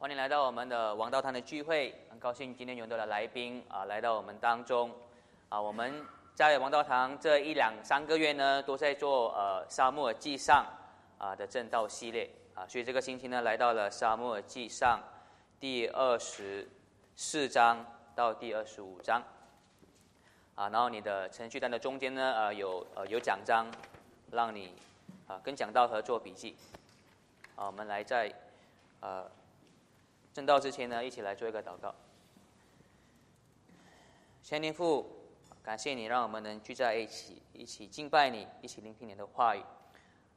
欢迎来到我们的王道堂的聚会，很高兴今天有很多的来宾啊来到我们当中啊。我们在王道堂这一两三个月呢，都在做呃沙漠记上啊的正道系列啊，所以这个星期呢来到了沙漠记上第二十四章到第二十五章啊。然后你的程序单的中间呢呃有呃有奖章，让你啊跟讲道和做笔记。啊，我们来在呃正道之前呢，一起来做一个祷告。千年父，感谢你让我们能聚在一起，一起敬拜你，一起聆听你的话语。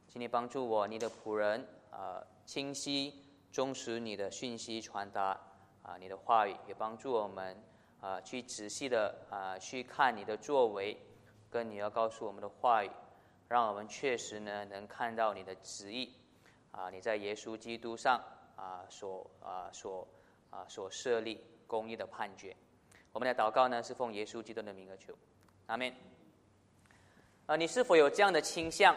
请你帮助我，你的仆人啊，清晰忠实你的讯息传达啊，你的话语也帮助我们啊，去仔细的啊去看你的作为，跟你要告诉我们的话语，让我们确实呢能看到你的旨意。啊，你在耶稣基督上啊，所啊所啊所设立公义的判决。我们的祷告呢，是奉耶稣基督的名而求，阿门。啊，你是否有这样的倾向？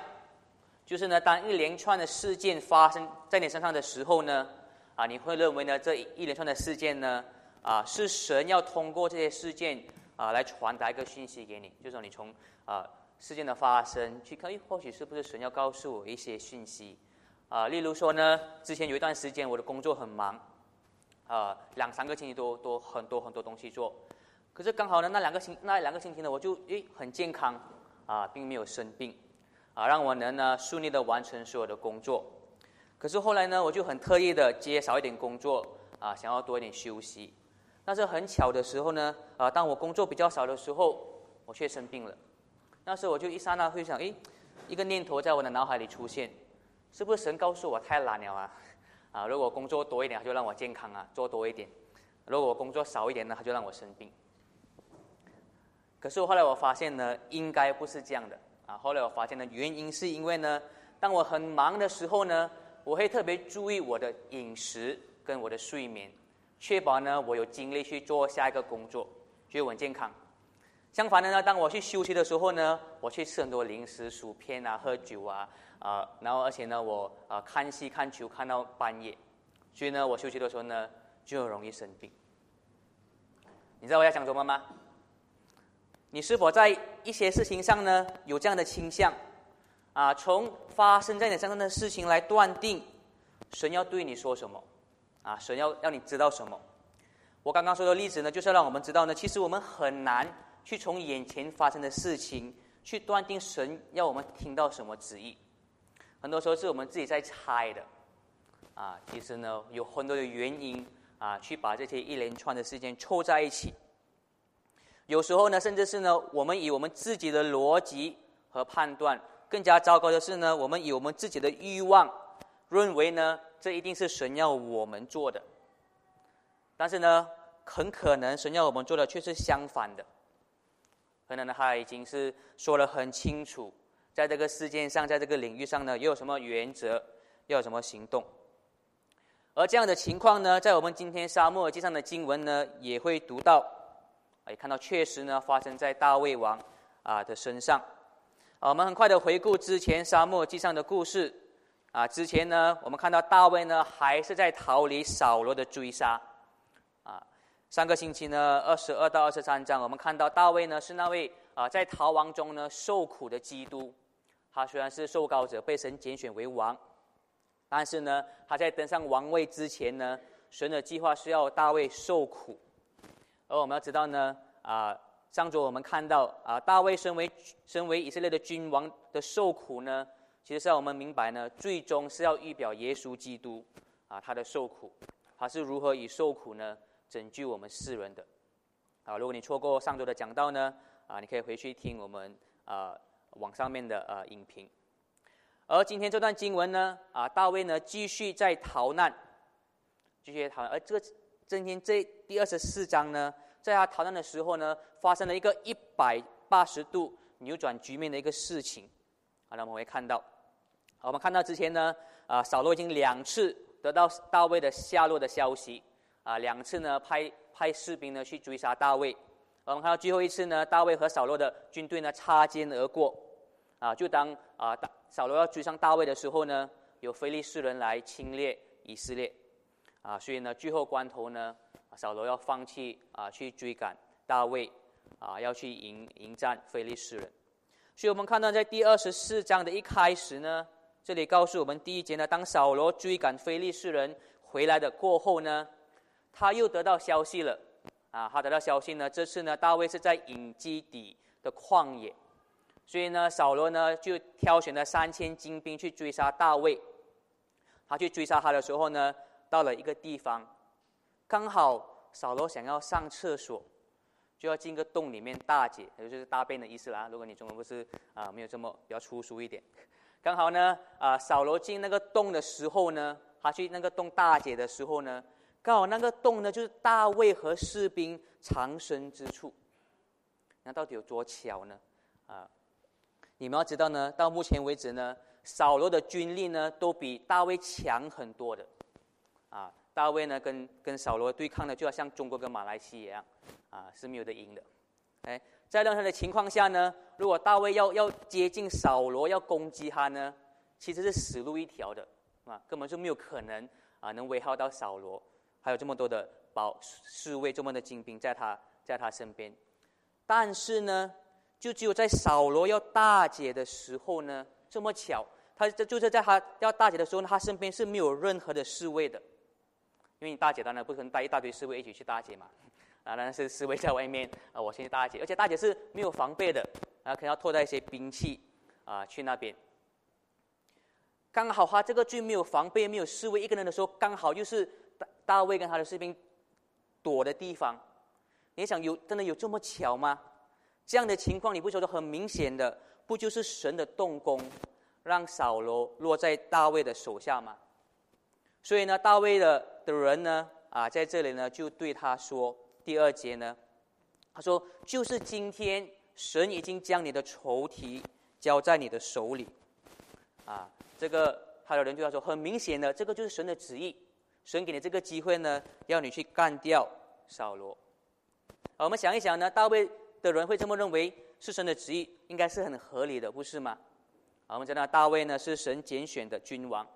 就是呢，当一连串的事件发生在你身上的时候呢，啊，你会认为呢，这一连串的事件呢，啊，是神要通过这些事件啊，来传达一个讯息给你，就是说你从啊事件的发生去看，或许是不是神要告诉我一些讯息？啊，例如说呢，之前有一段时间我的工作很忙，啊，两三个星期都都很多很多东西做，可是刚好呢，那两个星那两个星期呢，我就诶很健康，啊，并没有生病，啊，让我能呢顺利的完成所有的工作。可是后来呢，我就很特意的接少一点工作，啊，想要多一点休息。但是很巧的时候呢，啊，当我工作比较少的时候，我却生病了。那时候我就一刹那会想，诶，一个念头在我的脑海里出现。是不是神告诉我太懒了啊？啊，如果工作多一点，他就让我健康啊，做多一点；如果我工作少一点呢，他就让我生病。可是后来我发现呢，应该不是这样的啊。后来我发现呢，原因是因为呢，当我很忙的时候呢，我会特别注意我的饮食跟我的睡眠，确保呢我有精力去做下一个工作，就稳健康。相反的呢，当我去休息的时候呢，我去吃很多零食、薯片啊，喝酒啊。啊，然后而且呢，我啊看戏看球看到半夜，所以呢，我休息的时候呢就容易生病。你知道我要讲什么吗？你是否在一些事情上呢有这样的倾向？啊，从发生在你身上的事情来断定，神要对你说什么？啊，神要让你知道什么？我刚刚说的例子呢，就是让我们知道呢，其实我们很难去从眼前发生的事情去断定神要我们听到什么旨意。很多时候是我们自己在猜的，啊，其实呢有很多的原因啊，去把这些一连串的事件凑在一起。有时候呢，甚至是呢，我们以我们自己的逻辑和判断，更加糟糕的是呢，我们以我们自己的欲望，认为呢，这一定是神要我们做的。但是呢，很可能神要我们做的却是相反的。可能呢，他已经是说得很清楚。在这个事件上，在这个领域上呢，又有什么原则？又有什么行动？而这样的情况呢，在我们今天沙漠记上的经文呢，也会读到，也看到确实呢，发生在大卫王啊的身上。啊，我们很快的回顾之前沙漠记上的故事。啊，之前呢，我们看到大卫呢，还是在逃离扫罗的追杀。上个星期呢，二十二到二十三章，我们看到大卫呢，是那位啊，在逃亡中呢，受苦的基督。他虽然是受膏者，被神拣选为王，但是呢，他在登上王位之前呢，神的计划是要大卫受苦。而我们要知道呢，啊，上周我们看到啊，大卫身为身为以色列的君王的受苦呢，其实是要我们明白呢，最终是要预表耶稣基督啊，他的受苦，他是如何以受苦呢拯救我们世人的。啊，如果你错过上周的讲道呢，啊，你可以回去听我们啊。网上面的呃影评，而今天这段经文呢，啊，大卫呢继续在逃难，继续逃难。而这个今天这第二十四章呢，在他逃难的时候呢，发生了一个一百八十度扭转局面的一个事情。好，那我们会看到，我们看到之前呢，啊，扫罗已经两次得到大卫的下落的消息，啊，两次呢派派士兵呢去追杀大卫。我们看到最后一次呢，大卫和扫罗的军队呢擦肩而过。啊，就当啊，大扫罗要追上大卫的时候呢，有非利士人来侵略以色列，啊，所以呢，最后关头呢，扫罗要放弃啊，去追赶大卫，啊，要去迎迎战非利士人。所以我们看到在第二十四章的一开始呢，这里告诉我们第一节呢，当扫罗追赶非利士人回来的过后呢，他又得到消息了，啊，他得到消息呢，这次呢，大卫是在隐基底的旷野，所以呢，扫罗呢就挑选了三千精兵去追杀大卫。他去追杀他的时候呢。到了一个地方，刚好扫罗想要上厕所，就要进个洞里面大解，也就是大便的意思啦。如果你中文不是啊，没有这么比较粗俗一点，刚好呢啊，扫罗进那个洞的时候呢，他去那个洞大解的时候呢，刚好那个洞呢就是大卫和士兵藏身之处。那到底有多巧呢？啊，你们要知道呢，到目前为止呢，扫罗的军力呢都比大卫强很多的。啊，大卫呢跟跟扫罗对抗呢，就要像中国跟马来西亚一样，啊是没有得赢的。哎，在任何的情况下呢，如果大卫要要接近扫罗要攻击他呢，其实是死路一条的，啊根本就没有可能啊能危害到扫罗，还有这么多的保侍卫这么的精兵在他在他身边。但是呢，就只有在扫罗要大解的时候呢，这么巧，他这就是在他要大解的时候，他身边是没有任何的侍卫的。因为你大姐当然不可能带一大堆侍卫一起去大姐嘛，啊，当然是侍卫在外面啊，我先去大姐，而且大姐是没有防备的，啊，可能要拖带一些兵器啊去那边。刚好他这个最没有防备、没有侍卫一个人的时候，刚好就是大卫跟他的士兵躲的地方。你想有真的有这么巧吗？这样的情况你不觉得很明显的？不就是神的动工，让扫罗落在大卫的手下吗？所以呢，大卫的的人呢，啊，在这里呢，就对他说，第二节呢，他说，就是今天，神已经将你的仇敌交在你的手里，啊，这个他的人对他说，很明显的，这个就是神的旨意，神给你这个机会呢，要你去干掉扫罗。我们想一想呢，大卫的人会这么认为，是神的旨意，应该是很合理的，不是吗？我们知道大卫呢，是神拣选的君王。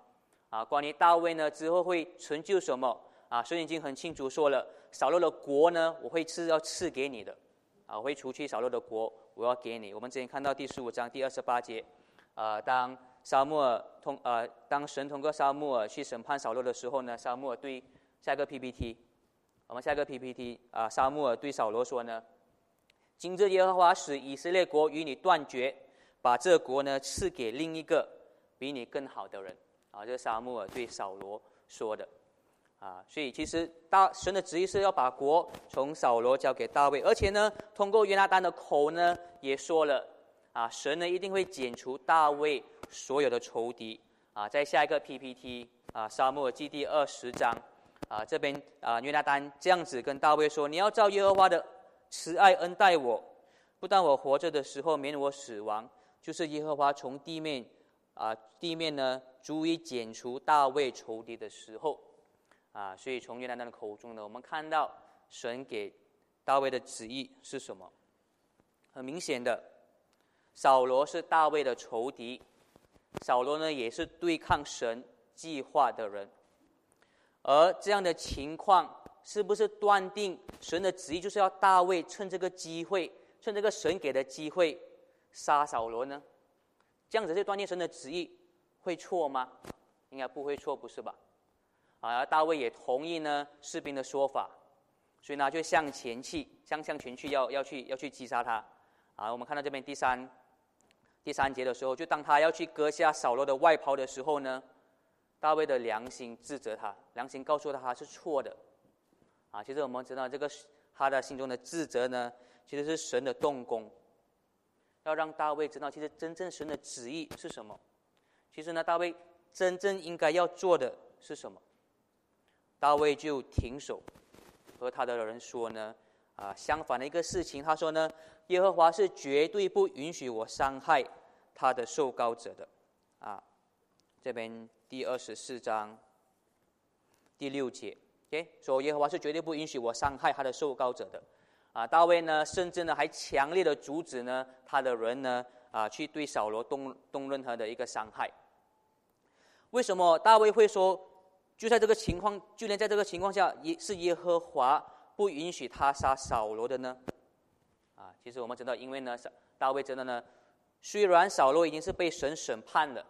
啊，关于大卫呢，之后会成就什么？啊，神已经很清楚说了，扫罗的国呢，我会赐要赐给你的，啊，我会除去扫罗的国，我要给你。我们之前看到第十五章第二十八节，啊，当沙漠尔通，呃，当神通过沙漠尔去审判扫罗的时候呢，沙漠尔对下一个 PPT，我们下一个 PPT，啊，沙漠尔对扫罗说呢，今日耶和华使以色列国与你断绝，把这国呢赐给另一个比你更好的人。啊，这是沙漠对扫罗说的，啊，所以其实大神的旨意是要把国从扫罗交给大卫，而且呢，通过约拿丹的口呢，也说了，啊，神呢一定会剪除大卫所有的仇敌，啊，在下一个 PPT 啊，沙漠记第二十章，啊，这边啊，约拿丹这样子跟大卫说，你要照耶和华的慈爱恩待我，不但我活着的时候免我死亡，就是耶和华从地面。啊，地面呢足以剪除大卫仇敌的时候，啊，所以从约拿丹的口中呢，我们看到神给大卫的旨意是什么？很明显的，扫罗是大卫的仇敌，扫罗呢也是对抗神计划的人，而这样的情况是不是断定神的旨意就是要大卫趁这个机会，趁这个神给的机会杀扫罗呢？这样子就断定神的旨意会错吗？应该不会错，不是吧？啊，大卫也同意呢士兵的说法，所以呢就向前去，向向前去，要要去要去击杀他。啊，我们看到这边第三第三节的时候，就当他要去割下扫罗的外袍的时候呢，大卫的良心自责他，良心告诉他他是错的。啊，其实我们知道这个他的心中的自责呢，其实是神的动工。要让大卫知道，其实真正神的旨意是什么。其实呢，大卫真正应该要做的是什么？大卫就停手，和他的人说呢，啊，相反的一个事情。他说呢，耶和华是绝对不允许我伤害他的受膏者的。啊，这边第二十四章第六节，OK，说耶和华是绝对不允许我伤害他的受膏者的。啊，大卫呢，甚至呢，还强烈的阻止呢，他的人呢，啊，去对扫罗动动任何的一个伤害。为什么大卫会说就在这个情况，就连在这个情况下，也是耶和华不允许他杀扫罗的呢？其实我们知道，因为呢，大卫知道呢，虽然扫罗已经是被神审判了，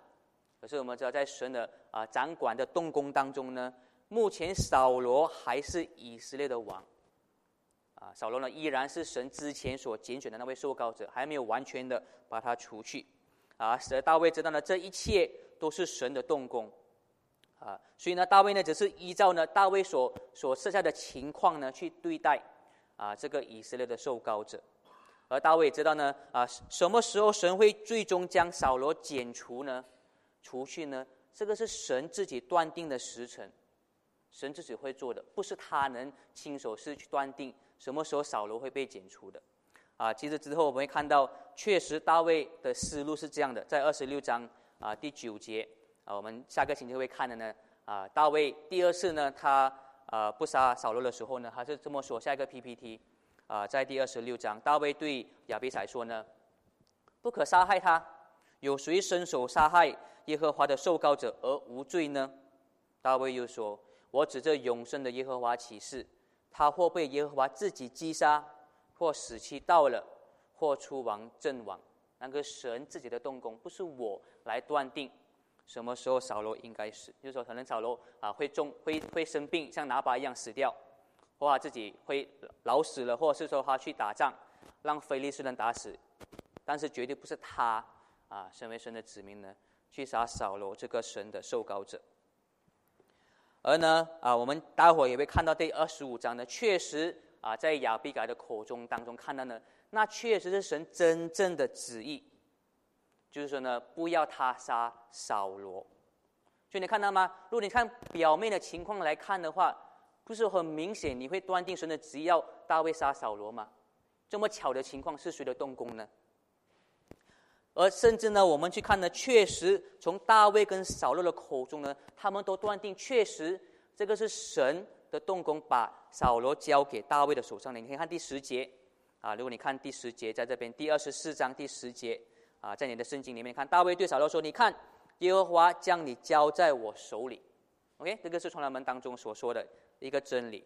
可是我们知道，在神的啊掌管的动工当中呢，目前扫罗还是以色列的王。啊，扫罗呢依然是神之前所拣选的那位受膏者，还没有完全的把他除去。啊，使得大卫知道呢，这一切都是神的动工。啊，所以呢，大卫呢只是依照呢大卫所所设下的情况呢去对待啊这个以色列的受膏者。而大卫知道呢，啊什么时候神会最终将扫罗剪除呢？除去呢？这个是神自己断定的时辰，神自己会做的，不是他能亲手是去断定。什么时候扫罗会被剪除的？啊，其实之后我们会看到，确实大卫的思路是这样的，在二十六章啊第九节啊，我们下个星期会看的呢啊，大卫第二次呢他啊不杀扫罗的时候呢，他是这么说，下一个 PPT 啊，在第二十六章，大卫对亚比采说呢，不可杀害他，有谁伸手杀害耶和华的受膏者而无罪呢？大卫又说，我指着永生的耶和华起誓。他或被耶和华自己击杀，或死期到了，或出亡阵亡，那个神自己的动工，不是我来断定什么时候扫罗应该死。就是说，可能扫罗啊会中会会生病，像拿巴一样死掉，或者自己会老死了，或者是说他去打仗，让非利士人打死，但是绝对不是他啊，身为神的子民呢，去杀扫罗这个神的受膏者。而呢，啊，我们待会也会看到第二十五章呢，确实啊，在亚比改的口中当中看到呢，那确实是神真正的旨意，就是说呢，不要他杀扫罗。就你看到吗？如果你看表面的情况来看的话，不是很明显，你会断定神的旨意要大卫杀扫罗吗？这么巧的情况是谁的动工呢？而甚至呢，我们去看呢，确实从大卫跟扫罗的口中呢，他们都断定确实这个是神的动工，把扫罗交给大卫的手上的。你可以看第十节啊，如果你看第十节，在这边第二十四章第十节啊，在你的圣经里面看，大卫对扫罗说：“你看，耶和华将你交在我手里。” OK，这个是从他们当中所说的一个真理。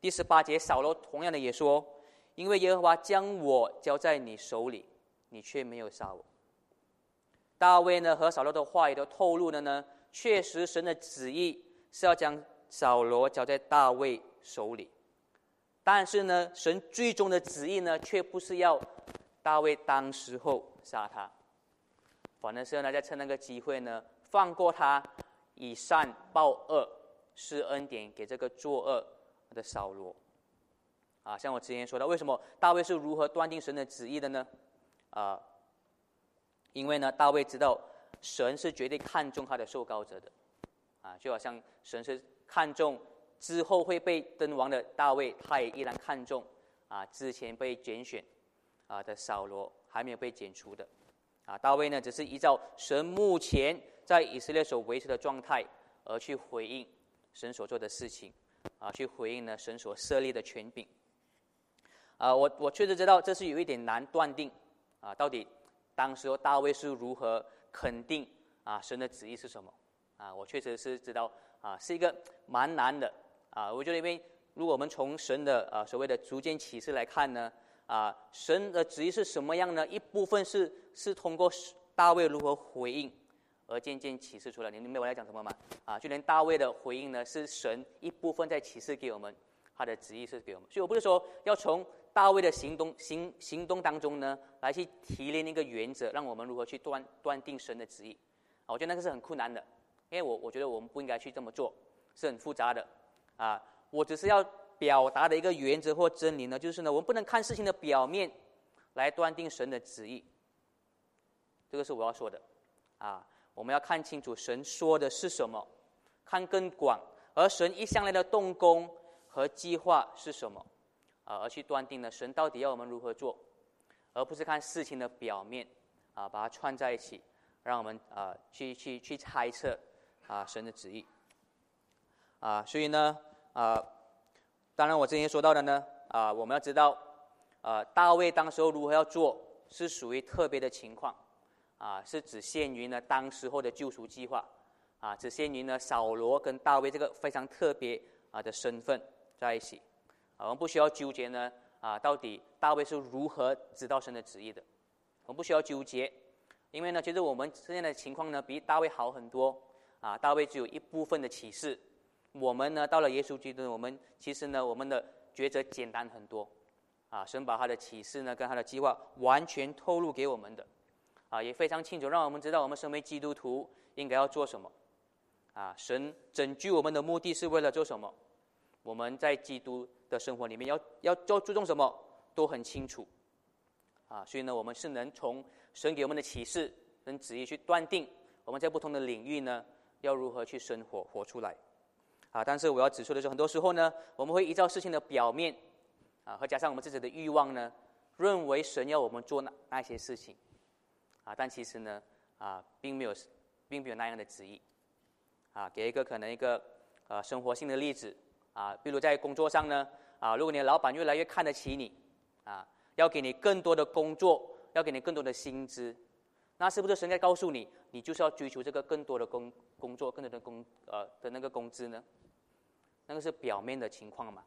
第十八节，扫罗同样的也说：“因为耶和华将我交在你手里，你却没有杀我。”大卫呢和扫罗的话也都透露了呢，确实神的旨意是要将扫罗交在大卫手里，但是呢，神最终的旨意呢，却不是要大卫当时候杀他，反而是要大家趁那个机会呢，放过他，以善报恶，施恩典给这个作恶的扫罗。啊，像我之前说的，为什么大卫是如何断定神的旨意的呢？啊。因为呢，大卫知道神是绝对看重他的受膏者的，啊，就好像神是看重之后会被登王的大卫，他也依然看重啊之前被拣选啊的扫罗还没有被剪除的，啊，大卫呢只是依照神目前在以色列所维持的状态而去回应神所做的事情，啊，去回应呢神所设立的权柄，啊，我我确实知道这是有一点难断定，啊，到底。当时大卫是如何肯定啊神的旨意是什么啊？我确实是知道啊，是一个蛮难的啊。我觉得因为如果我们从神的啊所谓的逐渐启示来看呢啊，神的旨意是什么样呢？一部分是是通过大卫如何回应而渐渐启示出来。你明白我在讲什么吗？啊，就连大卫的回应呢，是神一部分在启示给我们他的旨意是给我们。所以我不是说要从。大卫的行动行行动当中呢，来去提炼一个原则，让我们如何去断断定神的旨意啊？我觉得那个是很困难的，因为我我觉得我们不应该去这么做，是很复杂的啊。我只是要表达的一个原则或真理呢，就是呢，我们不能看事情的表面来断定神的旨意，这个是我要说的啊。我们要看清楚神说的是什么，看更广，而神一向来的动工和计划是什么。啊，而去断定了神到底要我们如何做，而不是看事情的表面，啊，把它串在一起，让我们啊去去去猜测啊神的旨意，啊，所以呢，啊，当然我之前说到的呢，啊，我们要知道，啊，大卫当时候如何要做，是属于特别的情况，啊，是只限于呢当时候的救赎计划，啊，只限于呢扫罗跟大卫这个非常特别啊的身份在一起。我们不需要纠结呢啊，到底大卫是如何知道神的旨意的？我们不需要纠结，因为呢，其实我们现在的情况呢比大卫好很多啊。大卫只有一部分的启示，我们呢到了耶稣基督，我们其实呢我们的抉择简单很多啊。神把他的启示呢跟他的计划完全透露给我们的。啊，也非常清楚，让我们知道我们身为基督徒应该要做什么。啊，神拯救我们的目的是为了做什么？我们在基督的生活里面要要要注重什么，都很清楚。啊，所以呢，我们是能从神给我们的启示能旨意去断定我们在不同的领域呢要如何去生活活出来。啊，但是我要指出的是，很多时候呢，我们会依照事情的表面，啊，和加上我们自己的欲望呢，认为神要我们做那那些事情。啊，但其实呢，啊，并没有，并没有那样的旨意。啊，给一个可能一个呃生活性的例子啊，比如在工作上呢，啊，如果你的老板越来越看得起你，啊，要给你更多的工作，要给你更多的薪资，那是不是神在告诉你，你就是要追求这个更多的工工作，更多的工呃的那个工资呢？那个是表面的情况嘛，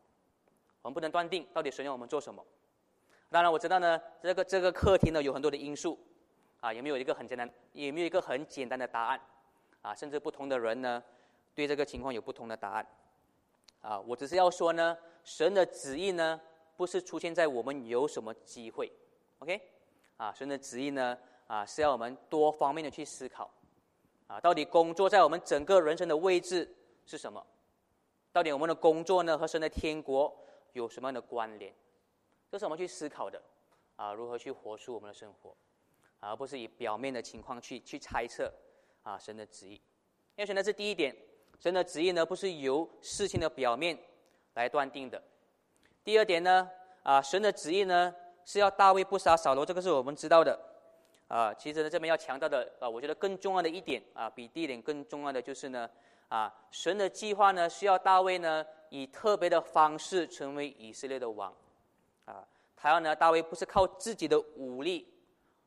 我们不能断定到底神要我们做什么。当然我知道呢，这个这个课题呢有很多的因素。啊，有没有一个很简单？有没有一个很简单的答案？啊，甚至不同的人呢，对这个情况有不同的答案。啊，我只是要说呢，神的旨意呢，不是出现在我们有什么机会，OK？啊，神的旨意呢，啊，是要我们多方面的去思考。啊，到底工作在我们整个人生的位置是什么？到底我们的工作呢，和神的天国有什么样的关联？这是我们去思考的。啊，如何去活出我们的生活？而不是以表面的情况去去猜测啊神的旨意，因为选的是第一点，神的旨意呢不是由事情的表面来断定的。第二点呢啊神的旨意呢是要大卫不杀扫罗，这个是我们知道的啊。其实呢这边要强调的啊，我觉得更重要的一点啊，比第一点更重要的就是呢啊神的计划呢需要大卫呢以特别的方式成为以色列的王啊，他要呢大卫不是靠自己的武力。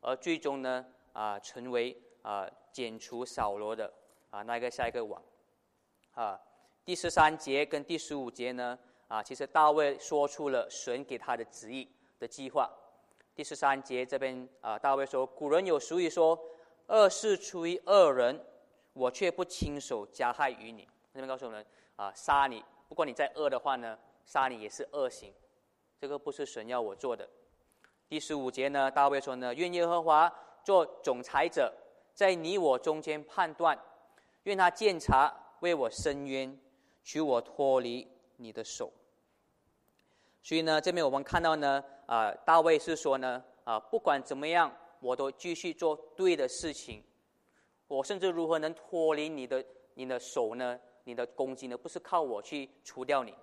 而最终呢，啊，成为啊，剪除扫罗的啊那个下一个王，啊，第十三节跟第十五节呢，啊，其实大卫说出了神给他的旨意的计划。第十三节这边啊，大卫说：“古人有俗语说，恶事出于恶人，我却不亲手加害于你。”这边告诉我们啊，杀你，不管你再恶的话呢，杀你也是恶行，这个不是神要我做的。第十五节呢，大卫说呢：“愿耶和华做总裁者，在你我中间判断；愿他鉴察，为我伸冤，取我脱离你的手。”所以呢，这边我们看到呢，啊，大卫是说呢，啊，不管怎么样，我都继续做对的事情。我甚至如何能脱离你的你的手呢？你的攻击呢？不是靠我去除掉你，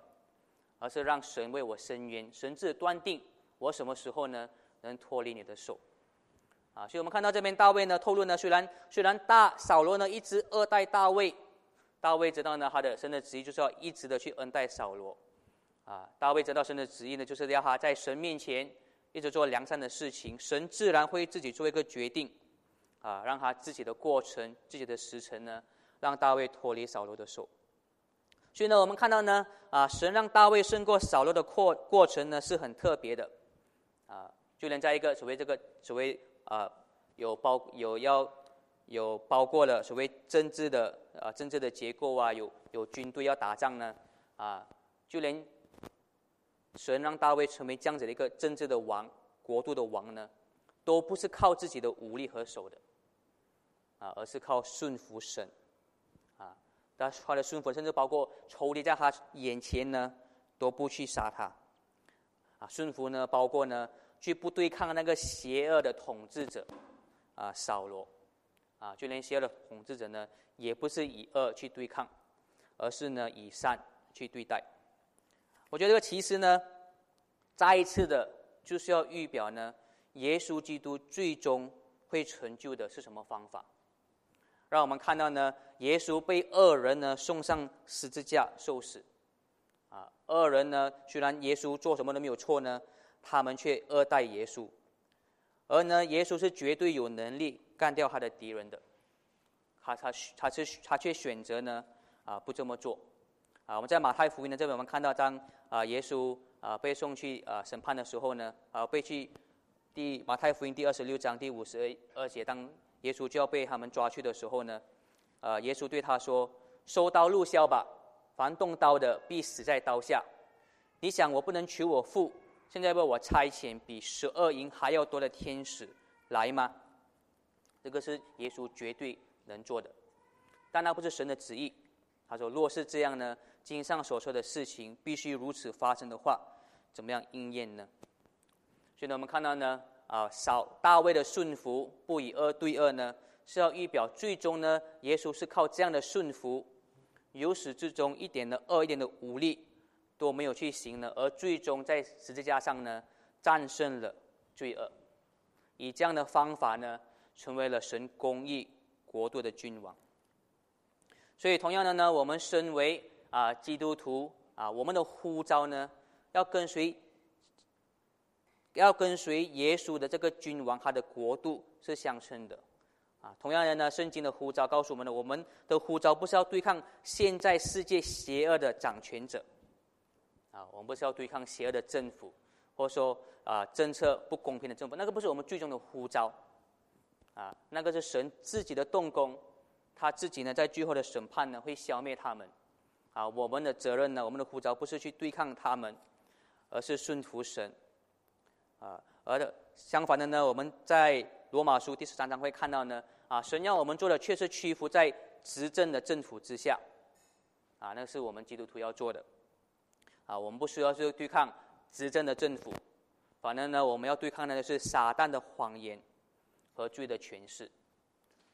而是让神为我伸冤，神自断定。我什么时候呢能脱离你的手？啊，所以我们看到这边大卫呢透露呢，虽然虽然大扫罗呢一直恶待大卫，大卫知道呢他的神的旨意就是要一直的去恩待扫罗，啊，大卫知道神的旨意呢就是要他在神面前一直做良善的事情，神自然会自己做一个决定，啊，让他自己的过程、自己的时辰呢，让大卫脱离扫罗的手。所以呢，我们看到呢，啊，神让大卫胜过扫罗的过过程呢是很特别的。啊，就连在一个所谓这个所谓啊有包有要有包括了所谓政治的啊政治的结构啊，有有军队要打仗呢啊，就连神让大卫成为这样子的一个政治的王、国度的王呢，都不是靠自己的武力和手的啊，而是靠顺服神啊。他他的顺服，甚至包括仇敌在他眼前呢，都不去杀他。顺服呢，包括呢，去不对抗那个邪恶的统治者，啊，扫罗，啊，就连邪恶的统治者呢，也不是以恶去对抗，而是呢以善去对待。我觉得这个其实呢，再一次的，就是要预表呢，耶稣基督最终会成就的是什么方法？让我们看到呢，耶稣被恶人呢送上十字架受死。二，人呢？虽然耶稣做什么都没有错呢，他们却恶待耶稣。而呢，耶稣是绝对有能力干掉他的敌人的。他他他是他却选择呢啊不这么做。啊，我们在马太福音的这边，我们看到当啊耶稣啊被送去啊审判的时候呢，啊被去第马太福音第二十六章第五十二节，当耶稣就要被他们抓去的时候呢，啊，耶稣对他说：“收刀入鞘吧，凡动刀的必死在刀下。你想我不能娶我父现在为我差遣比十二营还要多的天使来吗？”这个是耶稣绝对能做的，但那不是神的旨意。他说：“若是这样呢？”经上所说的事情必须如此发生的话，怎么样应验呢？所以呢，我们看到呢，啊，少大卫的顺服，不以恶对恶呢，是要预表最终呢，耶稣是靠这样的顺服，由始至终一点的恶、一点的武力都没有去行呢，而最终在十字架上呢，战胜了罪恶，以这样的方法呢，成为了神公义国度的君王。所以，同样的呢，我们身为啊，基督徒啊，我们的呼召呢，要跟随，要跟随耶稣的这个君王，他的国度是相称的，啊，同样的呢，圣经的呼召告诉我们的，我们的呼召不是要对抗现在世界邪恶的掌权者，啊，我们不是要对抗邪恶的政府，或者说啊政策不公平的政府，那个不是我们最终的呼召，啊，那个是神自己的动工，他自己呢，在最后的审判呢，会消灭他们。啊，我们的责任呢？我们的呼召不是去对抗他们，而是顺服神。啊，而的相反的呢，我们在罗马书第十三章会看到呢，啊，神要我们做的却是屈服在执政的政府之下。啊，那是我们基督徒要做的。啊，我们不需要去对抗执政的政府，反正呢，我们要对抗的是撒旦的谎言和罪的权势。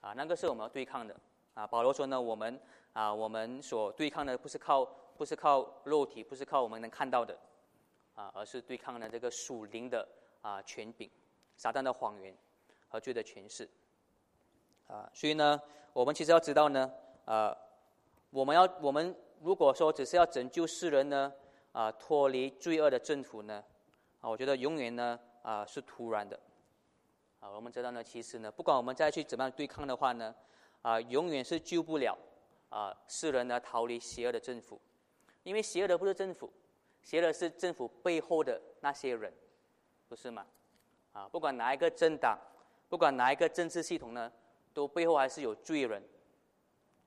啊，那个是我们要对抗的。啊，保罗说呢，我们。啊，我们所对抗的不是靠不是靠肉体，不是靠我们能看到的，啊，而是对抗的这个属灵的啊权柄，撒旦的谎言和罪的权势。啊，所以呢，我们其实要知道呢，啊，我们要我们如果说只是要拯救世人呢，啊，脱离罪恶的政府呢，啊，我觉得永远呢，啊，是突然的。啊，我们知道呢，其实呢，不管我们再去怎么样对抗的话呢，啊，永远是救不了。啊，世人呢逃离邪恶的政府，因为邪恶的不是政府，邪恶的是政府背后的那些人，不是吗？啊，不管哪一个政党，不管哪一个政治系统呢，都背后还是有罪人。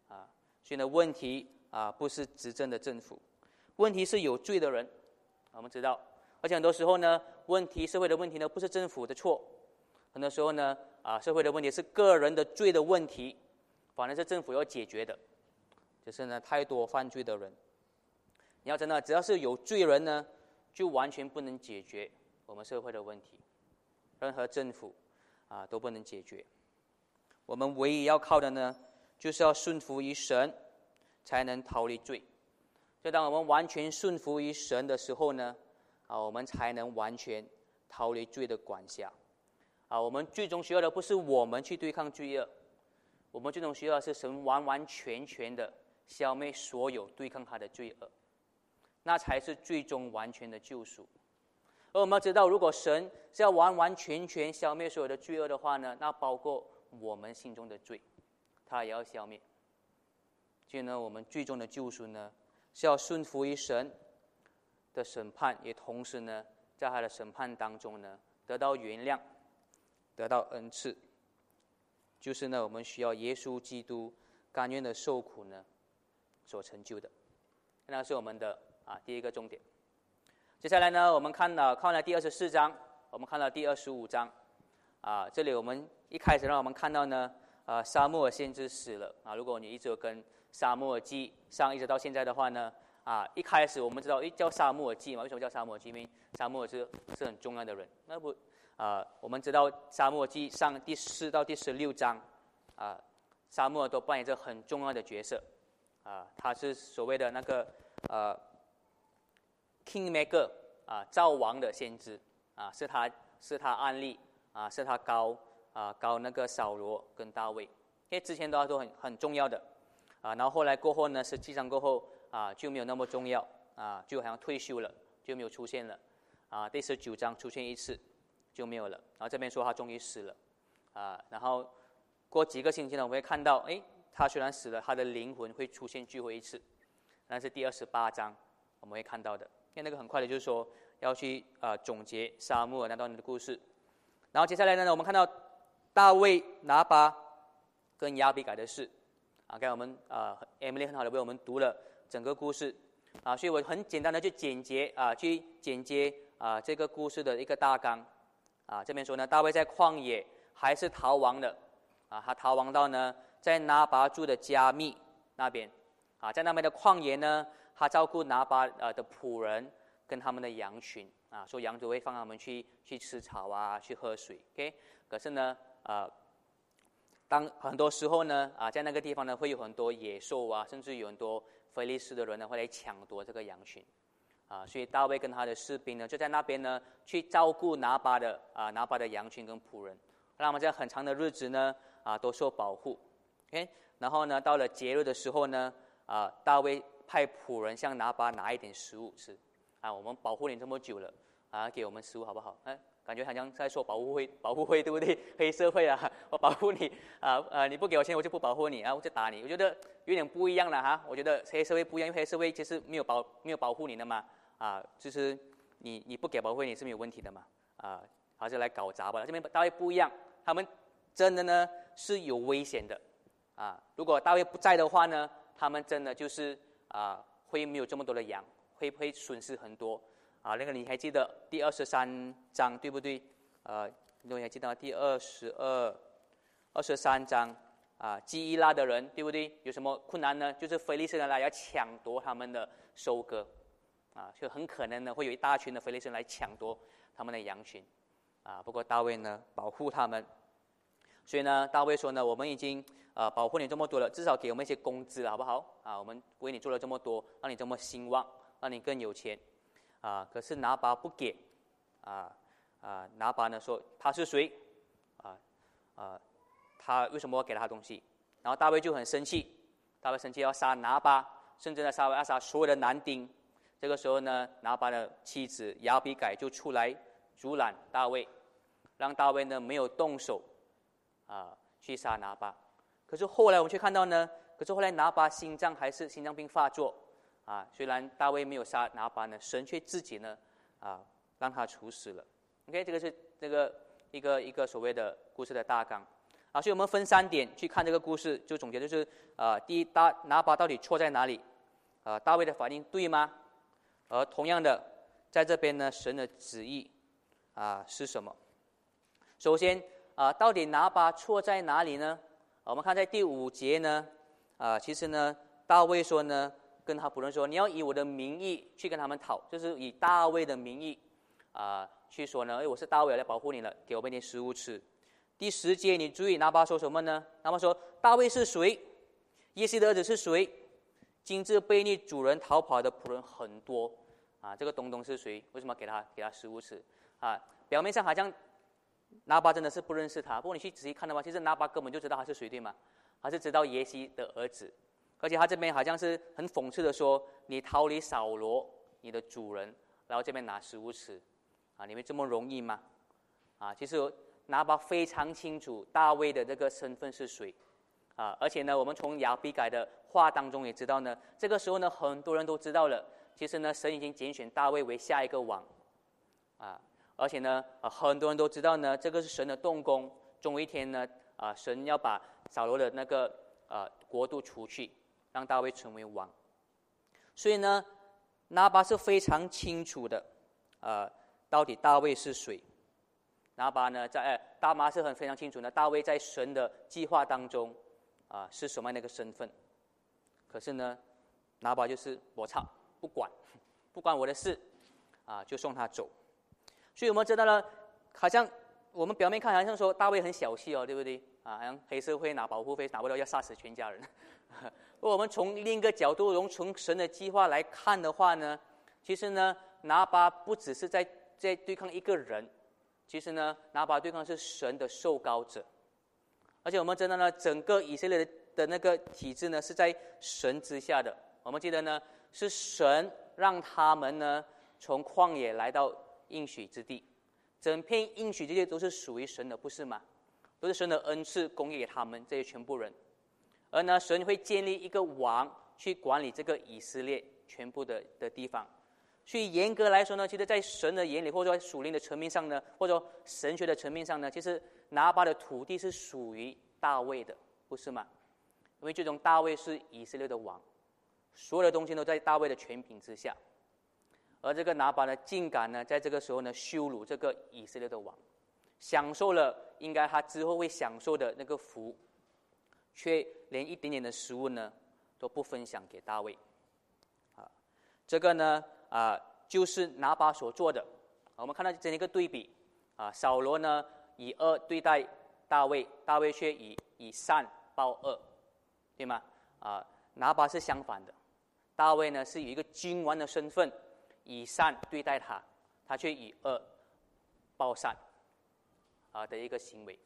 啊，所以呢，问题啊不是执政的政府，问题是有罪的人。我们知道，而且很多时候呢，问题社会的问题呢不是政府的错，很多时候呢啊社会的问题是个人的罪的问题，反而是政府要解决的。就是呢，太多犯罪的人。你要真的，只要是有罪人呢，就完全不能解决我们社会的问题，任何政府啊都不能解决。我们唯一要靠的呢，就是要顺服于神，才能逃离罪。就当我们完全顺服于神的时候呢，啊，我们才能完全逃离罪的管辖。啊，我们最终需要的不是我们去对抗罪恶，我们最终需要的是神完完全全的。消灭所有对抗他的罪恶，那才是最终完全的救赎。而我们要知道，如果神是要完完全全消灭所有的罪恶的话呢，那包括我们心中的罪，他也要消灭。所以呢，我们最终的救赎呢，是要顺服于神的审判，也同时呢，在他的审判当中呢，得到原谅，得到恩赐。就是呢，我们需要耶稣基督甘愿的受苦呢。所成就的，那是我们的啊第一个重点。接下来呢，我们看到看了第二十四章，我们看到第二十五章，啊，这里我们一开始让我们看到呢，啊，沙漠先知死了啊。如果你一直跟沙漠记上一直到现在的话呢，啊，一开始我们知道，诶，叫沙漠记嘛？为什么叫沙漠记？因为沙漠是是很重要的人。那不啊，我们知道沙漠记上第四到第十六章，啊，沙漠都扮演着很重要的角色。啊，他是所谓的那个呃，Kingmaker 啊，造王的先知啊，是他是他案例啊，是他高啊高那个扫罗跟大卫，因为之前的话都很很重要的啊，然后后来过后呢，实际上过后啊就没有那么重要啊，就好像退休了就没有出现了啊，第十九章出现一次就没有了，然后这边说他终于死了啊，然后过几个星期呢，我们会看到哎。他虽然死了，他的灵魂会出现聚会一次，那是第二十八章我们会看到的。因为那个很快的，就是说要去啊总结沙漠那段的故事。然后接下来呢，我们看到大卫拿巴跟亚比改的事。啊，刚才我们啊，Emily 很好的为我们读了整个故事。啊，所以我很简单的去简洁啊，去简洁啊这个故事的一个大纲。啊，这边说呢，大卫在旷野还是逃亡的。啊，他逃亡到呢，在拿巴住的加密那边。啊，在那边的旷野呢。他照顾拿巴呃的仆人跟他们的羊群啊，说羊主会放他们去去吃草啊，去喝水，OK。可是呢，呃，当很多时候呢，啊，在那个地方呢，会有很多野兽啊，甚至有很多菲利斯的人呢，会来抢夺这个羊群，啊，所以大卫跟他的士兵呢，就在那边呢，去照顾拿巴的啊拿巴的羊群跟仆人，让他们在很长的日子呢，啊，都受保护，OK。然后呢，到了节日的时候呢，啊，大卫。派仆人向拿巴拿一点食物吃，啊，我们保护你这么久了，啊，给我们食物好不好？哎，感觉好像在说保护会，保护会对不对？黑社会啊，我保护你，啊呃，你不给我钱，我就不保护你，啊，我就打你。我觉得有点不一样了哈。我觉得黑社会不一样，因为黑社会其实没有保没有保护你的嘛，啊，就是你你不给保护费你是没有问题的嘛，啊，还是来搞砸吧。这边大卫不一样，他们真的呢是有危险的，啊，如果大卫不在的话呢，他们真的就是。啊，会没有这么多的羊，会不会损失很多？啊，那个你还记得第二十三章对不对？呃，你还记得第二十二、二十三章啊？基伊拉的人对不对？有什么困难呢？就是菲利斯人来要抢夺他们的收割，啊，就很可能呢会有一大群的菲利斯人来抢夺他们的羊群，啊，不过大卫呢保护他们，所以呢大卫说呢，我们已经。啊，保护你这么多了，至少给我们一些工资，好不好？啊，我们为你做了这么多，让你这么兴旺，让你更有钱，啊，可是拿巴不给，啊啊，拿巴呢说他是谁？啊啊，他为什么要给他东西？然后大卫就很生气，大卫生气要杀拿巴，甚至呢杀要杀所有的男丁。这个时候呢，拿巴的妻子亚比改就出来阻拦大卫，让大卫呢没有动手，啊，去杀拿巴。可是后来我们却看到呢，可是后来拿巴心脏还是心脏病发作，啊，虽然大卫没有杀拿巴呢，神却自己呢，啊，让他处死了。OK，这个是这个一个一个所谓的故事的大纲，啊，所以我们分三点去看这个故事，就总结就是，啊，第一，大拿巴到底错在哪里？啊，大卫的反应对吗？而同样的，在这边呢，神的旨意，啊，是什么？首先，啊，到底拿巴错在哪里呢？我们看在第五节呢，啊，其实呢，大卫说呢，跟他仆人说，你要以我的名义去跟他们讨，就是以大卫的名义，啊，去说呢，哎，我是大卫来保护你了，给我们一点食物吃。第十节，你注意拿巴说什么呢？拿巴说，大卫是谁？耶西的儿子是谁？今日被你主人逃跑的仆人很多，啊，这个东东是谁？为什么给他给他食物吃？啊，表面上好像。拿巴真的是不认识他，不过你去仔细看的话，其实拿巴根本就知道他是谁，对吗？他是知道耶西的儿子，而且他这边好像是很讽刺的说：“你逃离扫罗，你的主人，然后这边拿食物吃，啊，你们这么容易吗？”啊，其实拿巴非常清楚大卫的这个身份是谁，啊，而且呢，我们从亚比改的话当中也知道呢，这个时候呢，很多人都知道了，其实呢，神已经拣选大卫为下一个王，啊。而且呢，啊，很多人都知道呢，这个是神的动工，终有一天呢，啊，神要把扫罗的那个呃国度除去，让大卫成为王。所以呢，拿巴是非常清楚的，呃，到底大卫是谁。拿巴呢，在大妈是很非常清楚的，大卫在神的计划当中，啊，是什么样的一个身份？可是呢，拿巴就是我操，不管，不管我的事，啊，就送他走。所以我们知道了，好像我们表面看好像说大卫很小气哦，对不对？啊，好像黑社会拿保护费拿不到要杀死全家人。如果我们从另一个角度，从从神的计划来看的话呢，其实呢，拿巴不只是在在对抗一个人，其实呢，拿巴对抗是神的受膏者。而且我们知道呢，整个以色列的的那个体制呢，是在神之下的。我们记得呢，是神让他们呢从旷野来到。应许之地，整片应许之地都是属于神的，不是吗？都是神的恩赐供给给他们这些全部人。而呢，神会建立一个王去管理这个以色列全部的的地方。所以严格来说呢，其实，在神的眼里，或者说属灵的层面上呢，或者说神学的层面上呢，其实拿巴的土地是属于大卫的，不是吗？因为最终大卫是以色列的王，所有的东西都在大卫的权柄之下。而这个拿巴呢，竟敢呢，在这个时候呢，羞辱这个以色列的王，享受了应该他之后会享受的那个福。却连一点点的食物呢都不分享给大卫，啊，这个呢啊就是拿巴所做的。我们看到这样一个对比，啊，扫罗呢以恶对待大卫，大卫却以以善报恶，对吗？啊，拿巴是相反的，大卫呢是以一个君王的身份以善对待他，他却以恶报善，啊的一个行为，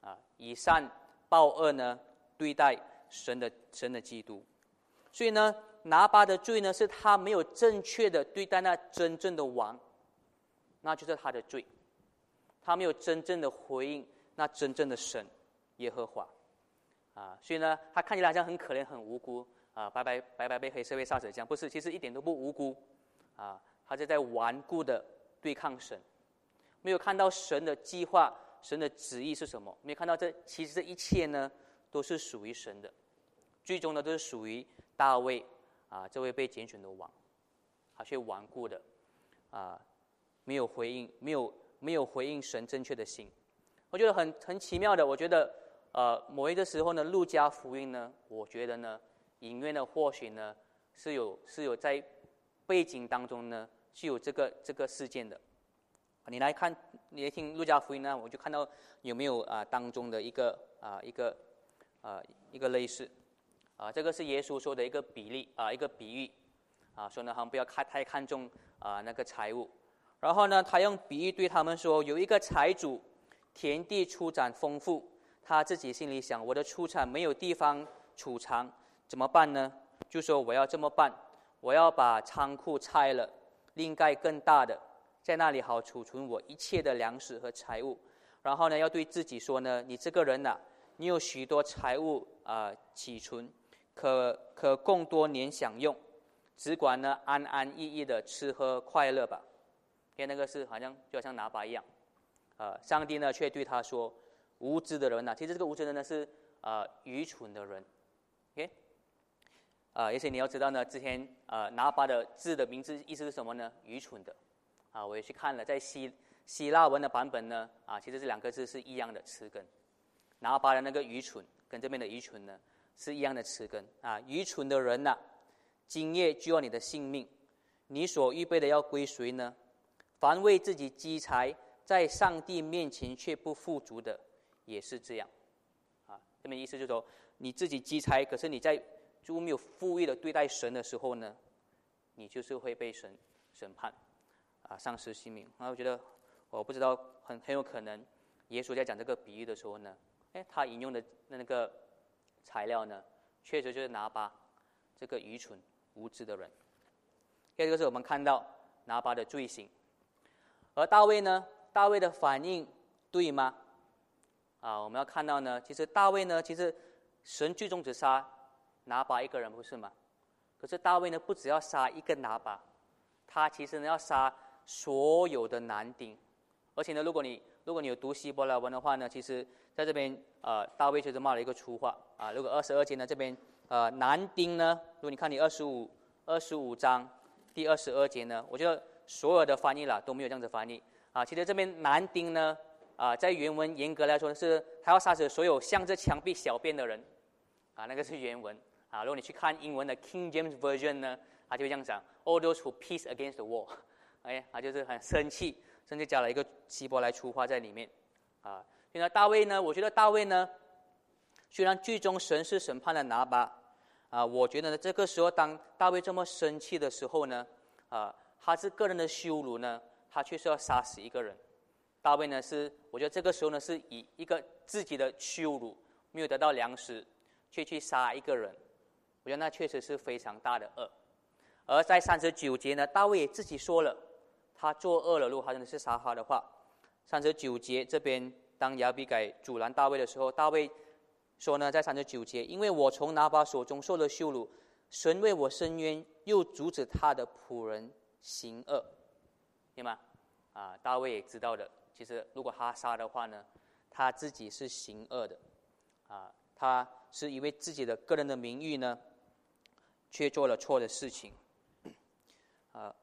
啊，以善报恶呢？对待神的神的基督，所以呢，拿巴的罪呢，是他没有正确的对待那真正的王，那就是他的罪，他没有真正的回应那真正的神耶和华，啊，所以呢，他看起来好像很可怜很无辜。啊，白白白白被黑社会杀死这样，不是，其实一点都不无辜，啊，他就在顽固的对抗神，没有看到神的计划，神的旨意是什么，没有看到这其实这一切呢。都是属于神的，最终呢都是属于大卫啊这位被拣选的王，他却顽固的啊没有回应，没有没有回应神正确的心。我觉得很很奇妙的，我觉得呃某一个时候呢，路加福音呢，我觉得呢，隐约呢或许呢是有是有在背景当中呢是有这个这个事件的。你来看，你来听路加福音呢，我就看到有没有啊当中的一个啊一个。啊，一个类似，啊，这个是耶稣说的一个比例啊，一个比喻，啊，说呢，他们不要看太看重啊那个财物，然后呢，他用比喻对他们说，有一个财主，田地出产丰富，他自己心里想，我的出产没有地方储藏，怎么办呢？就说我要这么办，我要把仓库拆了，另盖更大的，在那里好储存我一切的粮食和财物，然后呢，要对自己说呢，你这个人呐。你有许多财物啊，储存，可可供多年享用，只管呢安安逸逸的吃喝快乐吧。因为那个是好像就好像拿把一样，啊，上帝呢却对他说：“无知的人呐，其实这个无知的人呢是啊愚蠢的人。”OK，啊，而且你要知道呢，之前啊拿巴的字的名字意思是什么呢？愚蠢的。啊，我也去看了，在希希腊文的版本呢，啊，其实这两个字是一样的词根。拿巴的那个愚蠢，跟这边的愚蠢呢，是一样的词根啊。愚蠢的人呐，今夜就要你的性命，你所预备的要归谁呢？凡为自己积财，在上帝面前却不富足的，也是这样。啊，这边意思就是说，你自己积财，可是你在就没有富裕的对待神的时候呢，你就是会被神审判，啊，丧失性命。那我觉得，我不知道，很很有可能，耶稣在讲这个比喻的时候呢。哎，他引用的那个材料呢，确实就是拿巴这个愚蠢无知的人。第二个是我们看到拿巴的罪行，而大卫呢，大卫的反应对吗？啊，我们要看到呢，其实大卫呢，其实神最终只杀拿巴一个人，不是吗？可是大卫呢，不只要杀一个拿巴，他其实呢要杀所有的男丁，而且呢，如果你如果你有读希伯来文的话呢，其实。在这边，呃，大卫就是骂了一个粗话啊。如果二十二节呢，这边，呃，男丁呢，如果你看你二十五二十五章第二十二节呢，我觉得所有的翻译啦都没有这样子翻译啊。其实这边男丁呢，啊，在原文严格来说是他要杀死所有向着墙壁小便的人，啊，那个是原文啊。如果你去看英文的 King James Version 呢，他就会这样讲：All those who peace against the wall，哎，他就是很生气，甚至加了一个希伯来粗话在里面，啊。所以呢大卫呢？我觉得大卫呢，虽然最终神是审判了拿巴，啊，我觉得呢，这个时候当大卫这么生气的时候呢，啊，他是个人的羞辱呢，他却是要杀死一个人。大卫呢是，我觉得这个时候呢是以一个自己的羞辱没有得到粮食，却去杀一个人，我觉得那确实是非常大的恶。而在三十九节呢，大卫也自己说了，他作恶了，如果他真的是杀他的话，三十九节这边。当亚比改阻拦大卫的时候，大卫说呢，在三十九节，因为我从拿巴手中受了羞辱，神为我伸冤，又阻止他的仆人行恶，明白吗？啊，大卫也知道的。其实，如果他杀的话呢，他自己是行恶的，啊，他是因为自己的个人的名誉呢，却做了错的事情，啊，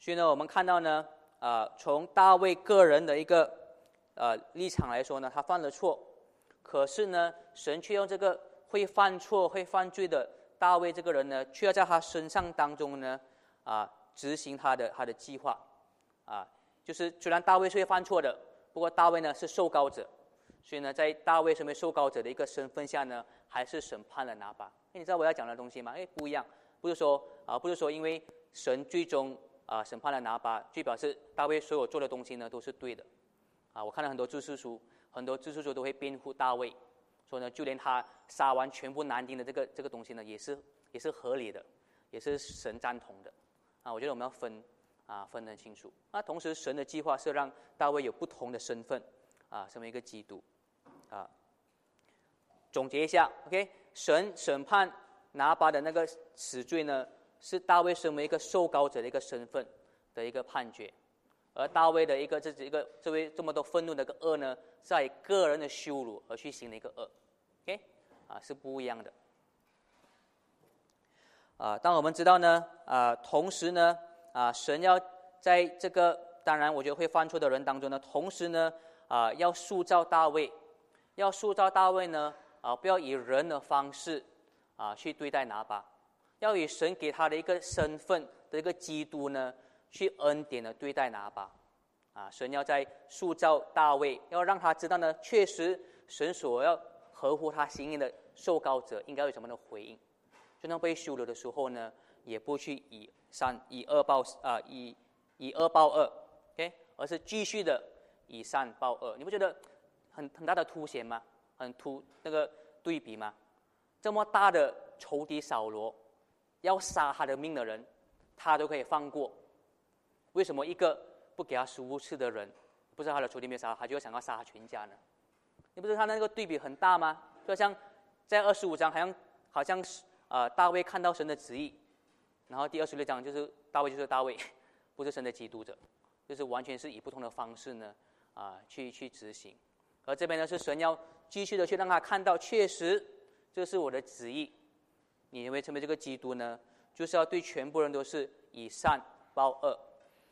所以呢，我们看到呢，啊，从大卫个人的一个呃立场来说呢，他犯了错，可是呢，神却用这个会犯错、会犯罪的大卫这个人呢，却要在他身上当中呢，啊，执行他的他的计划，啊。就是虽然大卫是会犯错的，不过大卫呢是受膏者，所以呢，在大卫身为受膏者的一个身份下呢，还是审判了拿巴。你知道我要讲的东西吗？哎，不一样，不是说啊，不是说因为神最终啊审判了拿巴，就表示大卫所有做的东西呢都是对的。啊，我看了很多注释书，很多注释书都会辩护大卫，说呢，就连他杀完全部男丁的这个这个东西呢，也是也是合理的，也是神赞同的。啊，我觉得我们要分。啊，分得清楚。那同时，神的计划是让大卫有不同的身份，啊，成为一个基督。啊，总结一下，OK，神审判拿巴的那个死罪呢，是大卫身为一个受膏者的一个身份的一个判决，而大卫的一个这一个这位这么多愤怒的一个恶呢，在个人的羞辱而去行的一个恶，OK，啊，是不一样的。啊，当我们知道呢，啊，同时呢。啊，神要在这个当然，我觉得会犯错的人当中呢，同时呢，啊，要塑造大卫，要塑造大卫呢，啊，不要以人的方式啊去对待拿巴，要以神给他的一个身份的一个基督呢，去恩典的对待拿巴，啊，神要在塑造大卫，要让他知道呢，确实神所要合乎他心意的受高者应该有什么的回应，就当被羞辱的时候呢，也不去以。三以恶报啊，以以恶报恶，OK，而是继续的以善报恶，你不觉得很很大的凸显吗？很突那个对比吗？这么大的仇敌扫罗，要杀他的命的人，他都可以放过，为什么一个不给他食物吃的人，不知道他的仇敌没有杀，他就想要杀他全家呢？你不是他那个对比很大吗？就像在二十五章，好像好像是呃大卫看到神的旨意。然后第二十六章就是大卫，就是大卫，不是神的基督者，就是完全是以不同的方式呢，啊，去去执行。而这边呢是神要继续的去让他看到，确实这是我的旨意。你认为成为这个基督呢，就是要对全部人都是以善报恶。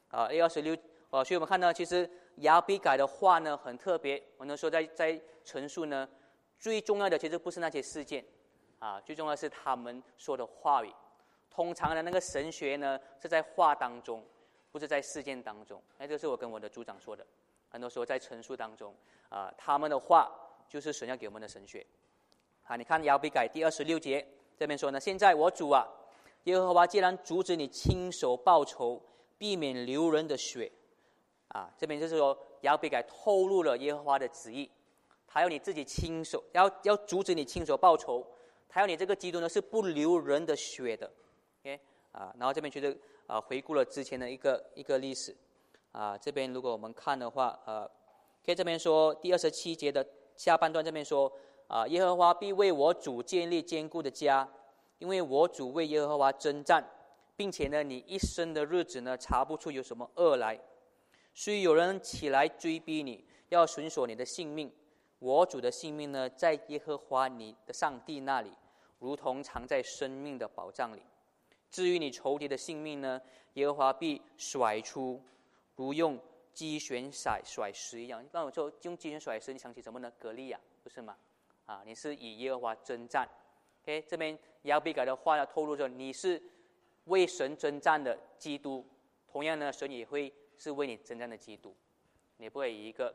啊，二十六，啊，所以我们看到其实亚比改的话呢很特别。我能说在在陈述呢，最重要的其实不是那些事件，啊，最重要是他们说的话语。通常的那个神学呢，是在话当中，不是在事件当中。哎，这是我跟我的组长说的。很多时候在陈述当中，啊，他们的话就是神要给我们的神学。啊，你看亚比改第二十六节这边说呢，现在我主啊，耶和华既然阻止你亲手报仇，避免流人的血，啊，这边就是说亚比改透露了耶和华的旨意，他要你自己亲手，要要阻止你亲手报仇，他要你这个基督呢是不流人的血的。OK，啊，然后这边就是啊，回顾了之前的一个一个历史，啊，这边如果我们看的话，呃，可以这边说第二十七节的下半段这边说，啊，耶和华必为我主建立坚固的家，因为我主为耶和华征战，并且呢，你一生的日子呢，查不出有什么恶来，虽有人起来追逼你，要寻索你的性命，我主的性命呢，在耶和华你的上帝那里，如同藏在生命的宝藏里。至于你仇敌的性命呢？耶和华必甩出，如用机旋甩甩石一样。那我说用机旋甩石，你想起什么呢？格利亚，不是吗？啊，你是以耶和华征战。OK，这边亚比改的话呢，透露着你是为神征战的基督。同样呢，神也会是为你征战的基督。你不会以一个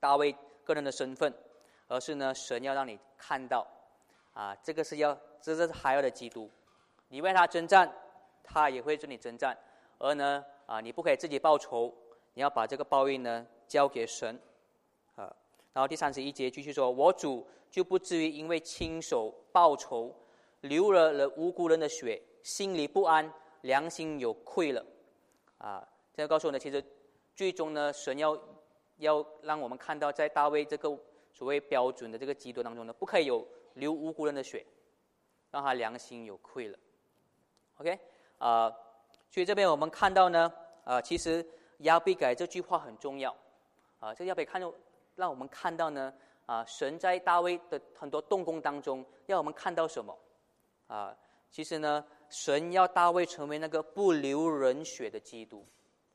大卫个人的身份，而是呢，神要让你看到，啊，这个是要，这是海尔的基督。你为他征战，他也会跟你征战，而呢，啊，你不可以自己报仇，你要把这个报应呢交给神，啊，然后第三十一节继续说，我主就不至于因为亲手报仇，流了了无辜人的血，心里不安，良心有愧了，啊，这样告诉我呢，其实最终呢，神要要让我们看到，在大卫这个所谓标准的这个基督当中呢，不可以有流无辜人的血，让他良心有愧了。OK，啊，所以这边我们看到呢，啊，其实亚比改这句话很重要，啊，这亚比看到让我们看到呢，啊，神在大卫的很多动工当中，要我们看到什么？啊，其实呢，神要大卫成为那个不流人血的基督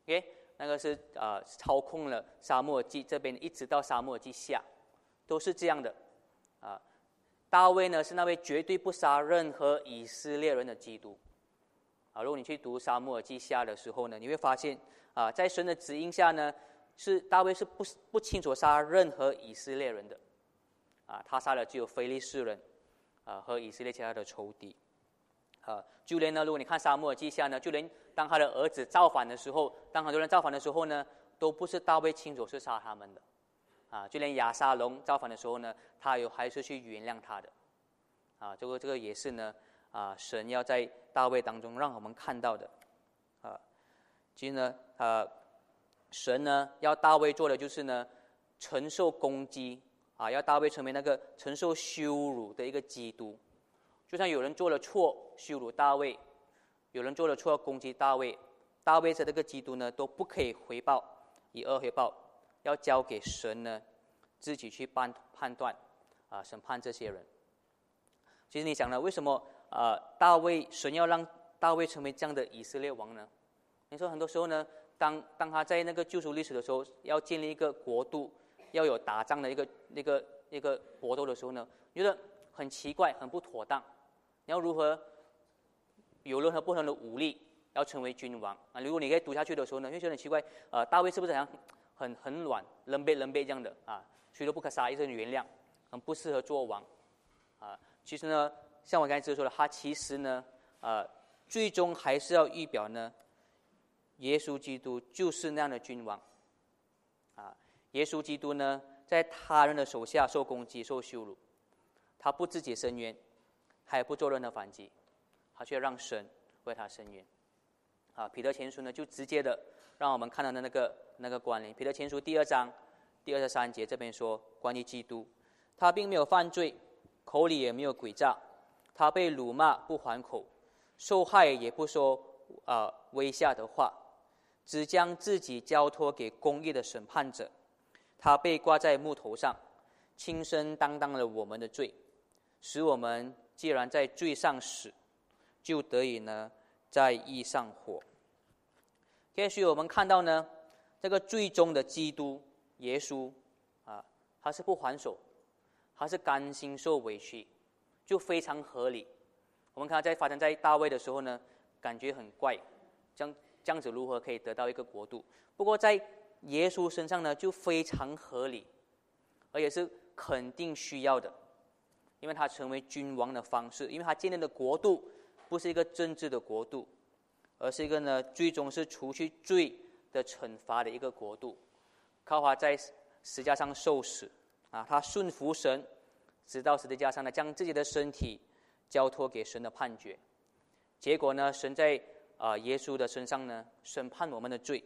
，OK，那个是啊，操控了沙漠记这边一直到沙漠记下，都是这样的，啊，大卫呢是那位绝对不杀任何以色列人的基督，啊，如果你去读沙漠记下的时候呢，你会发现啊，在神的指引下呢，是大卫是不不清楚杀任何以色列人的，啊，他杀的只有非利士人。啊，和以色列其他的仇敌，啊，就连呢，如果你看沙漠记下呢，就连当他的儿子造反的时候，当很多人造反的时候呢，都不是大卫亲手是杀他们的，啊，就连亚沙龙造反的时候呢，他有还是去原谅他的，啊，这个这个也是呢，啊，神要在大卫当中让我们看到的，啊，其实呢，啊，神呢要大卫做的就是呢，承受攻击。啊，要大卫成为那个承受羞辱的一个基督，就算有人做了错羞辱大卫，有人做了错攻击大卫，大卫的这个基督呢都不可以回报，以恶回报，要交给神呢自己去判判断，啊，审判这些人。其实你想呢，为什么啊大卫神要让大卫成为这样的以色列王呢？你说很多时候呢，当当他在那个救赎历史的时候，要建立一个国度。要有打仗的一个、那个、那个搏斗的时候呢，觉得很奇怪、很不妥当。你要如何有任何不同的武力要成为君王啊？如果你可以读下去的时候呢，就觉得很奇怪。呃，大卫是不是好像很很软、冷卑冷卑这样的啊？谁都不可杀，一声原谅，很不适合做王啊。其实呢，像我刚才所说的，他其实呢，呃，最终还是要预表呢，耶稣基督就是那样的君王。啊耶稣基督呢，在他人的手下受攻击、受羞辱，他不自己伸冤，他也不做任何反击，他却让神为他伸冤。啊，彼得前书呢，就直接的让我们看到的那个那个关联。彼得前书第二章第二十三节这边说，关于基督，他并没有犯罪，口里也没有诡诈，他被辱骂不还口，受害也不说啊威吓的话，只将自己交托给公义的审判者。他被挂在木头上，亲身担当了我们的罪，使我们既然在罪上死，就得以呢在义上活。也许我们看到呢，这个最终的基督耶稣啊，他是不还手，他是甘心受委屈，就非常合理。我们看在发生在大卫的时候呢，感觉很怪，这样这样子如何可以得到一个国度？不过在耶稣身上呢，就非常合理，而且是肯定需要的，因为他成为君王的方式，因为他建立的国度不是一个政治的国度，而是一个呢，最终是除去罪的惩罚的一个国度。靠他在十字架上受死啊，他顺服神，直到十字架上呢，将自己的身体交托给神的判决。结果呢，神在啊耶稣的身上呢，审判我们的罪。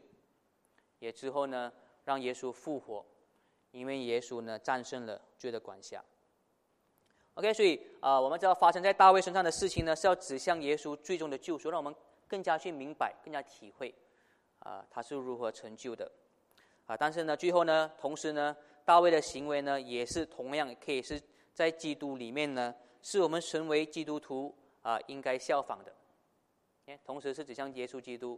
也之后呢，让耶稣复活，因为耶稣呢战胜了罪的管辖。OK，所以啊，我们知道发生在大卫身上的事情呢，是要指向耶稣最终的救赎，让我们更加去明白、更加体会啊，他是如何成就的啊。但是呢，最后呢，同时呢，大卫的行为呢，也是同样可以是在基督里面呢，是我们身为基督徒啊应该效仿的。同时是指向耶稣基督，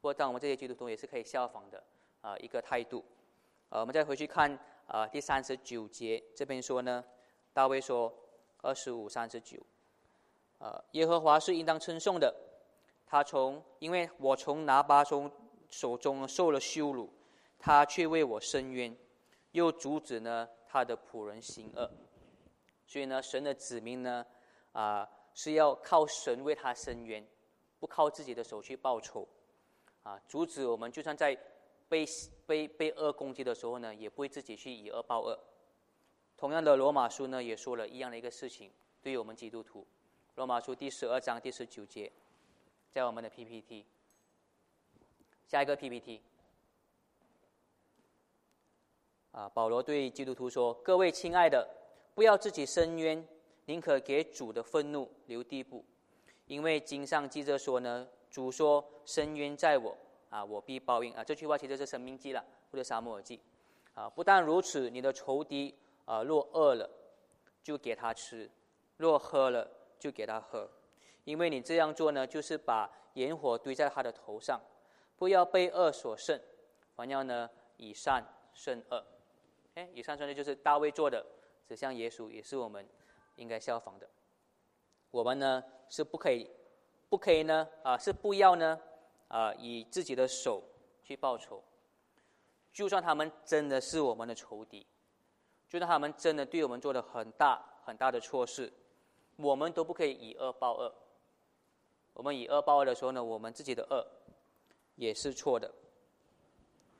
不过当我们这些基督徒也是可以效仿的。啊，一个态度。呃，我们再回去看啊，第三十九节这边说呢，大卫说二十五三十九，呃，耶和华是应当称颂的，他从因为我从拿巴中手中受了羞辱，他却为我伸冤，又阻止呢他的仆人行恶，所以呢，神的子民呢啊是要靠神为他伸冤，不靠自己的手去报仇，啊，阻止我们就算在。被被被恶攻击的时候呢，也不会自己去以恶报恶。同样的，罗马书呢也说了一样的一个事情，对于我们基督徒，罗马书第十二章第十九节，在我们的 PPT，下一个 PPT。啊，保罗对基督徒说：“各位亲爱的，不要自己伸冤，宁可给主的愤怒留地步，因为经上记着说呢，主说：‘伸冤在我，啊，我必报应。’啊，这句话其实是《生命记》了，或者《沙漠耳记》。啊，不但如此，你的仇敌啊，若饿了，就给他吃；若喝了，就给他喝，因为你这样做呢，就是把烟火堆在他的头上。不要被恶所胜，反要呢以善胜恶。”哎，以上说的就是大卫做的，指向耶稣，也是我们应该效仿的。我们呢是不可以，不可以呢啊，是不要呢啊，以自己的手去报仇。就算他们真的是我们的仇敌，就算他们真的对我们做了很大很大的错事，我们都不可以以恶报恶。我们以恶报恶的时候呢，我们自己的恶也是错的，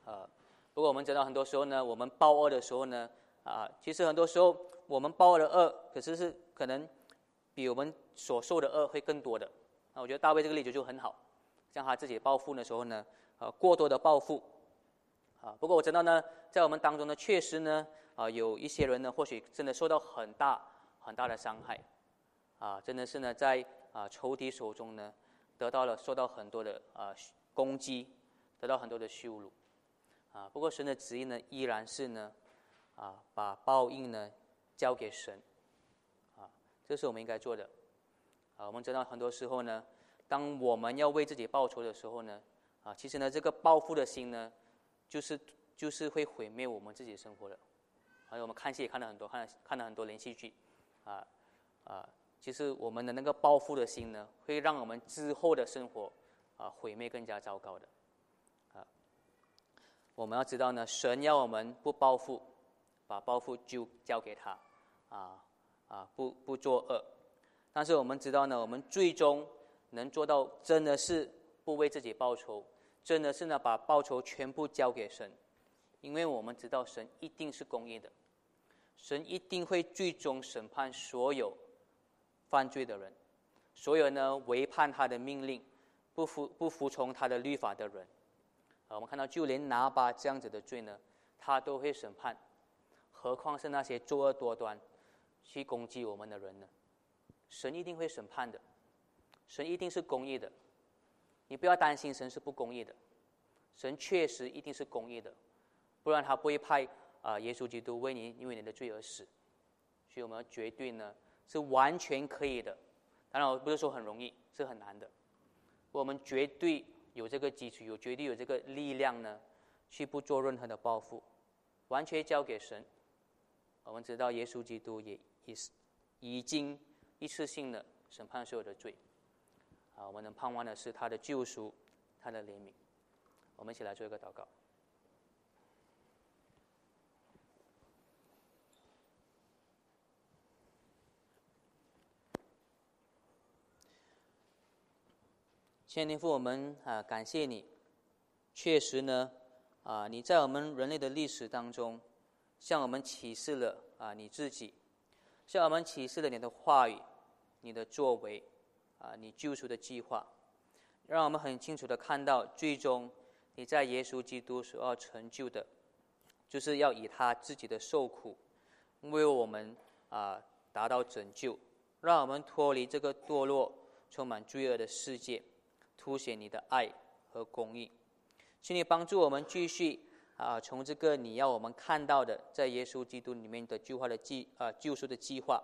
啊。不过我们知道，很多时候呢，我们报恶的时候呢，啊，其实很多时候我们报的恶，可是是可能比我们所受的恶会更多的。那我觉得大卫这个例子就很好，像他自己报复的时候呢，呃，过多的报复，啊。不过我知道呢，在我们当中呢，确实呢，啊，有一些人呢，或许真的受到很大很大的伤害，啊，真的是呢，在啊仇敌手中呢，得到了受到很多的啊攻击，得到很多的羞辱。啊，不过神的旨意呢，依然是呢，啊，把报应呢交给神，啊，这是我们应该做的。啊，我们知道很多时候呢，当我们要为自己报仇的时候呢，啊，其实呢，这个报复的心呢，就是就是会毁灭我们自己生活的。还有我们看戏也看了很多，看了看了很多连续剧，啊啊，其实我们的那个报复的心呢，会让我们之后的生活啊毁灭更加糟糕的。啊我们要知道呢，神要我们不报复，把报复就交给他，啊啊，不不作恶。但是我们知道呢，我们最终能做到，真的是不为自己报仇，真的是呢把报仇全部交给神，因为我们知道神一定是公义的，神一定会最终审判所有犯罪的人，所有呢违叛他的命令、不服不服从他的律法的人。啊我们看到，就连拿巴这样子的罪呢，他都会审判，何况是那些作恶多端、去攻击我们的人呢？神一定会审判的，神一定是公义的。你不要担心神是不公义的，神确实一定是公义的，不然他不会派啊耶稣基督为你因为你的罪而死。所以我们绝对呢是完全可以的。当然，我不是说很容易，是很难的。我们绝对。有这个基础，有绝对有这个力量呢，去不做任何的报复，完全交给神。我们知道耶稣基督也也是已经一次性的审判所有的罪，啊，我们能盼望的是他的救赎，他的怜悯。我们一起来做一个祷告。千年父，我们啊感谢你，确实呢，啊你在我们人类的历史当中，向我们启示了啊你自己，向我们启示了你的话语，你的作为，啊你救赎的计划，让我们很清楚的看到，最终你在耶稣基督所要成就的，就是要以他自己的受苦，为我们啊达到拯救，让我们脱离这个堕落、充满罪恶的世界。凸显你的爱和公义，请你帮助我们继续啊，从这个你要我们看到的，在耶稣基督里面的计划的计啊救赎的计划，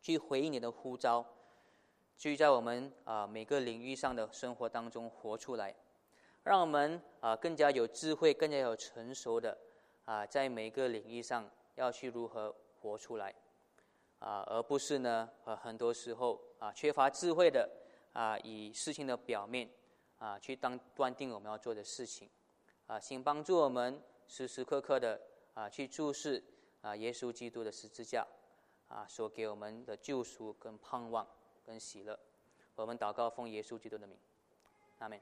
去回应你的呼召，去在我们啊每个领域上的生活当中活出来，让我们啊更加有智慧、更加有成熟的啊在每个领域上要去如何活出来啊，而不是呢呃很多时候啊缺乏智慧的。啊，以事情的表面啊，去当断定我们要做的事情，啊，请帮助我们时时刻刻的啊，去注视啊，耶稣基督的十字架啊，所给我们的救赎跟盼望跟喜乐。我们祷告奉耶稣基督的名，阿门。